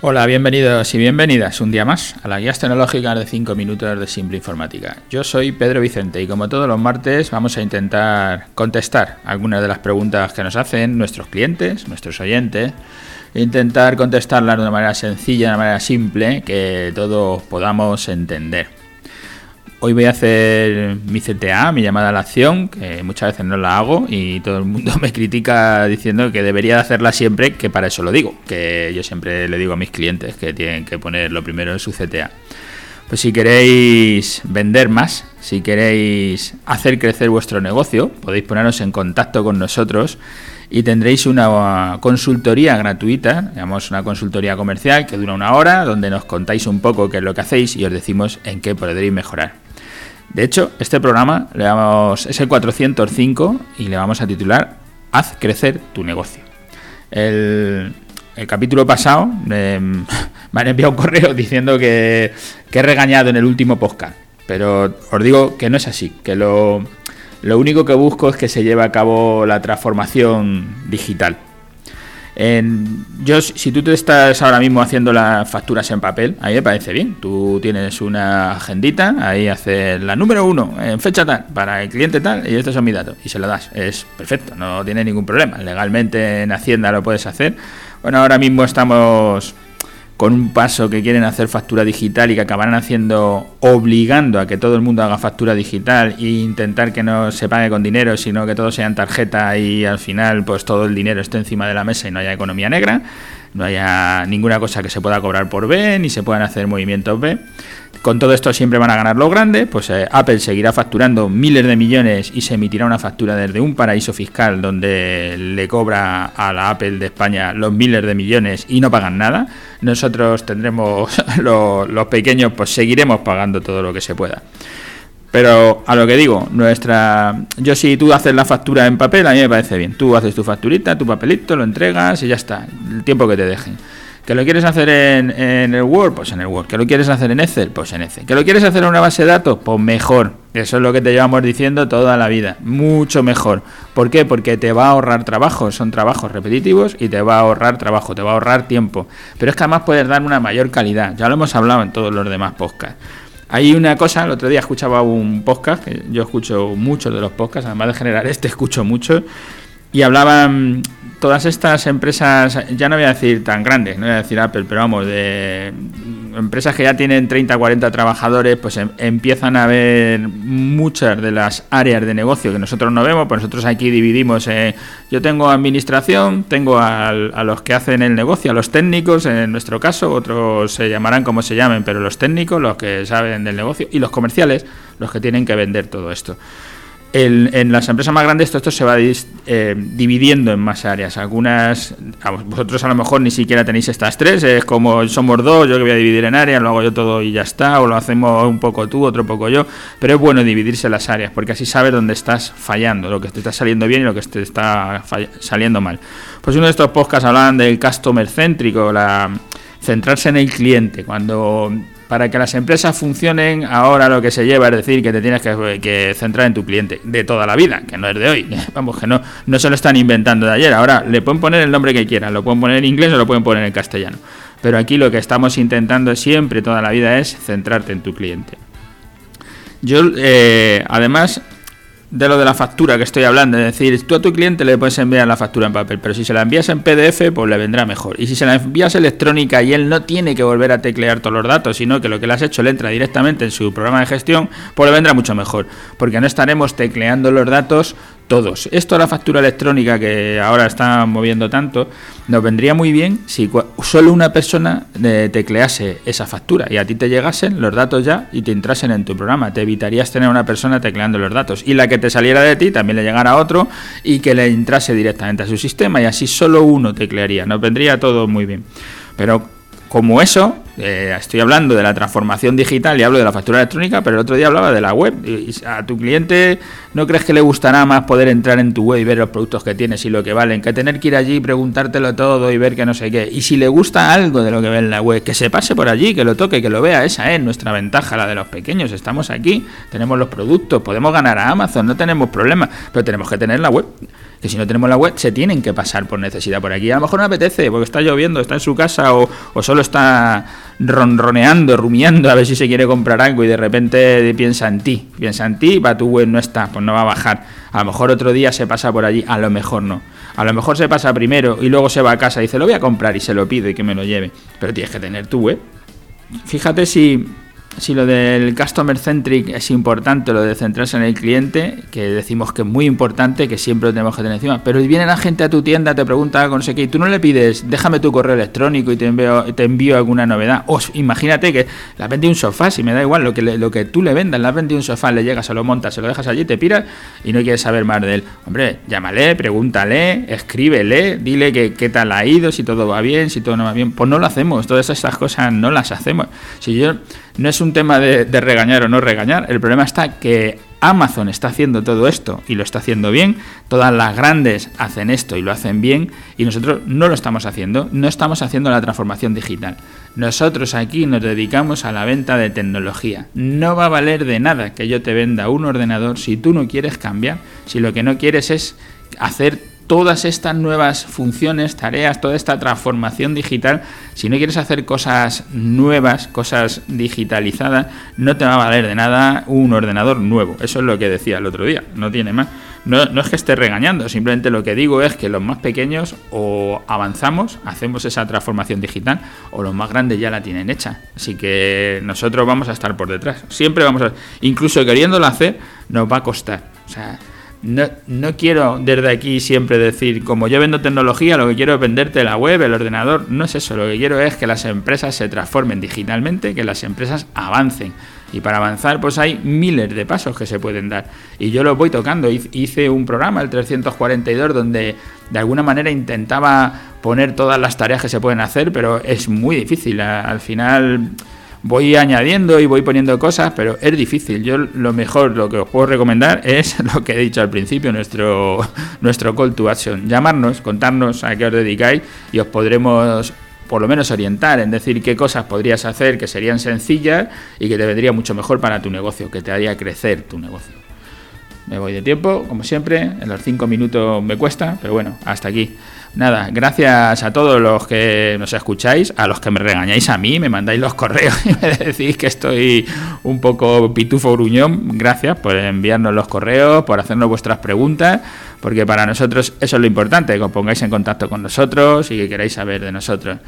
Hola, bienvenidos y bienvenidas un día más a la guía tecnológica de 5 minutos de Simple Informática. Yo soy Pedro Vicente y como todos los martes vamos a intentar contestar algunas de las preguntas que nos hacen nuestros clientes, nuestros oyentes, e intentar contestarlas de una manera sencilla, de una manera simple, que todos podamos entender. Hoy voy a hacer mi CTA, mi llamada a la acción, que muchas veces no la hago y todo el mundo me critica diciendo que debería de hacerla siempre, que para eso lo digo, que yo siempre le digo a mis clientes que tienen que poner lo primero en su CTA. Pues si queréis vender más, si queréis hacer crecer vuestro negocio, podéis poneros en contacto con nosotros y tendréis una consultoría gratuita, digamos una consultoría comercial que dura una hora, donde nos contáis un poco qué es lo que hacéis y os decimos en qué podréis mejorar. De hecho, este programa le vamos, es el 405 y le vamos a titular Haz crecer tu negocio. El, capítulo pasado eh, me han enviado un correo diciendo que, he regañado en el último podcast, pero os digo que no es así, que lo, lo único que busco es que se lleve a cabo la transformación digital yo, si tú te estás ahora mismo haciendo las facturas en papel, a mí me parece bien. Tú tienes una agendita, ahí haces la número uno, en fecha tal, para el cliente tal, y estos son mis datos, y se lo das. Es perfecto, no tiene ningún problema. Legalmente en Hacienda lo puedes hacer. Bueno, ahora mismo estamos con un paso que quieren hacer factura digital y que acabarán haciendo obligando a que todo el mundo haga factura digital e intentar que no se pague con dinero, sino que todo sea en tarjeta y al final pues todo el dinero esté encima de la mesa y no haya economía negra, no haya ninguna cosa que se pueda cobrar por B ni se puedan hacer movimientos B. Con todo esto siempre van a ganar los grandes, pues eh, Apple seguirá facturando miles de millones y se emitirá una factura desde un paraíso fiscal donde le cobra a la Apple de España los miles de millones y no pagan nada. Nosotros tendremos, los, los pequeños, pues seguiremos pagando todo lo que se pueda. Pero a lo que digo, nuestra. Yo, si tú haces la factura en papel, a mí me parece bien. Tú haces tu facturita, tu papelito, lo entregas y ya está. El tiempo que te dejen. ¿Que lo quieres hacer en, el Word? Pues en el Word. ¿Que lo quieres hacer en Excel? Pues en Excel. ¿Que lo quieres hacer en una base de datos? Pues mejor. Eso es lo que te llevamos diciendo toda la vida. Mucho mejor. ¿Por qué? Porque te va a ahorrar trabajo. Son trabajos repetitivos y te va a ahorrar trabajo, te va a ahorrar tiempo. Pero es que además puedes dar una mayor calidad. Ya lo hemos hablado en todos los demás podcasts. Hay una cosa, el otro día escuchaba un podcast, que yo escucho muchos de los podcasts, además de generar este, escucho mucho, y hablaban todas estas empresas, ya no voy a decir tan grandes, no voy a decir Apple, pero vamos, de empresas que ya tienen 30, 40 trabajadores, pues em, empiezan a ver muchas de las áreas de negocio que nosotros no vemos, pues nosotros aquí dividimos, eh, yo tengo administración, tengo a los que hacen el negocio, a los técnicos, en nuestro caso, otros se llamarán como se llamen, pero los técnicos, los que saben del negocio, y los comerciales, los que tienen que vender todo esto en las empresas más grandes todo esto se va eh, dividiendo en más áreas. Algunas, vosotros a lo mejor ni siquiera tenéis estas tres, es como somos dos, yo que voy a dividir en áreas, lo hago yo todo y ya está, o lo hacemos un poco tú, otro poco yo, pero es bueno dividirse las áreas porque así sabes dónde estás fallando, lo que te está saliendo bien y lo que te está saliendo mal. Pues uno de estos podcasts hablaban del customer céntrico, la centrarse en el cliente, cuando para que las empresas funcionen, ahora lo que se lleva es decir que te tienes que, centrar en tu cliente de toda la vida, que no es de hoy. Vamos, que no, no se lo están inventando de ayer. Ahora le pueden poner el nombre que quieran, lo pueden poner en inglés o lo pueden poner en castellano. Pero aquí lo que estamos intentando siempre, toda la vida, es centrarte en tu cliente. Yo, eh, además, de lo de la factura que estoy hablando, es decir, tú a tu cliente le puedes enviar la factura en papel, pero si se la envías en PDF, pues le vendrá mejor. Y si se la envías electrónica y él no tiene que volver a teclear todos los datos, sino que lo que le has hecho le entra directamente en su programa de gestión, pues le vendrá mucho mejor, porque no estaremos tecleando los datos todos. Esto de la factura electrónica que ahora está moviendo tanto, nos vendría muy bien si solo una persona eh, teclease esa factura y a ti te llegasen los datos ya y te entrasen en tu programa. Te evitarías tener una persona tecleando los datos y la que te saliera de ti también le llegara a otro y que le entrase directamente a su sistema y así solo uno teclearía. Nos vendría todo muy bien. Pero como eso, eh, estoy hablando de la transformación digital y hablo de la factura electrónica, pero el otro día hablaba de la web. Y a tu cliente ¿No crees que le gustará más poder entrar en tu web y ver los productos que tienes y lo que valen, que tener que ir allí y preguntártelo todo y ver que no sé qué? Y si le gusta algo de lo que ve en la web, que se pase por allí, que lo toque, que lo vea. Esa es nuestra ventaja, la de los pequeños. Estamos aquí, tenemos los productos, podemos ganar a Amazon, no tenemos problema, pero tenemos que tener la web que si no tenemos la web se tienen que pasar por necesidad por aquí. A lo mejor no apetece porque está lloviendo, está en su casa o, solo está ronroneando, rumiando a ver si se quiere comprar algo y de repente piensa en ti, piensa en ti, va tu web no está, pues no va a bajar. A lo mejor otro día se pasa por allí, a lo mejor no. A lo mejor se pasa primero y luego se va a casa y dice, lo voy a comprar y se lo pide y que me lo lleve. Pero tienes que tener tu web. Fíjate si si lo del customer centric es importante, lo de centrarse en el cliente, que decimos que es muy importante, que siempre lo tenemos que tener encima, pero viene la gente a tu tienda, te pregunta algo, no sé qué, y tú no le pides, déjame tu correo electrónico y te envío, te envío alguna novedad. O imagínate que le has vendido un sofá, si me da igual lo que, lo que tú le vendas, le has vendido un sofá, le llegas, se lo montas, se lo dejas allí, te piras y no quieres saber más de él. Hombre, llámale, pregúntale, escríbele, dile que qué tal ha ido, si todo va bien, si todo no va bien. Pues no lo hacemos, todas estas cosas no las hacemos. Si yo no es un tema de, regañar o no regañar, el problema está que Amazon está haciendo todo esto y lo está haciendo bien, todas las grandes hacen esto y lo hacen bien y nosotros no lo estamos haciendo, no estamos haciendo la transformación digital. Nosotros aquí nos dedicamos a la venta de tecnología. No va a valer de nada que yo te venda un ordenador si tú no quieres cambiar, si lo que no quieres es hacer todas estas nuevas funciones, tareas, toda esta transformación digital, si no quieres hacer cosas nuevas, cosas digitalizadas, no te va a valer de nada un ordenador nuevo. Eso es lo que decía el otro día, no tiene más. No, es que esté regañando, simplemente lo que digo es que los más pequeños o avanzamos, hacemos esa transformación digital, o los más grandes ya la tienen hecha. Así que nosotros vamos a estar por detrás. Siempre vamos a... Incluso queriéndolo hacer, nos va a costar. O sea, no, quiero desde aquí siempre decir, como yo vendo tecnología, lo que quiero es venderte la web, el ordenador. No es eso, lo que quiero es que las empresas se transformen digitalmente, que las empresas avancen. Y para avanzar, pues hay miles de pasos que se pueden dar. Y yo los voy tocando. Hice un programa, el 342, donde de alguna manera intentaba poner todas las tareas que se pueden hacer, pero es muy difícil. Al final voy añadiendo y voy poniendo cosas, pero es difícil. Yo lo mejor, lo que os puedo recomendar es lo que he dicho al principio, nuestro, nuestro call to action. Llamarnos, contarnos a qué os dedicáis y os podremos por lo menos orientar en decir qué cosas podrías hacer que serían sencillas y que te vendría mucho mejor para tu negocio, que te haría crecer tu negocio. Me voy de tiempo, como siempre, en los cinco minutos me cuesta, pero bueno, hasta aquí. Nada, gracias a todos los que nos escucháis, a los que me regañáis a mí, me mandáis los correos y me decís que estoy un poco pitufo gruñón. Gracias por enviarnos los correos, por hacernos vuestras preguntas, porque para nosotros eso es lo importante, que os pongáis en contacto con nosotros y que queráis saber de nosotros.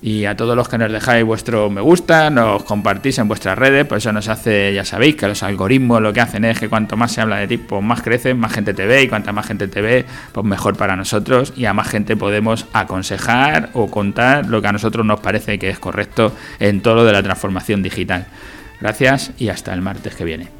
Y a todos los que nos dejáis vuestro me gusta, nos compartís en vuestras redes, pues eso nos hace, ya sabéis, que los algoritmos lo que hacen es que cuanto más se habla de ti, pues más crecen, más gente te ve y cuanta más gente te ve, pues mejor para nosotros y a más gente podemos aconsejar o contar lo que a nosotros nos parece que es correcto en todo lo de la transformación digital. Gracias y hasta el martes que viene.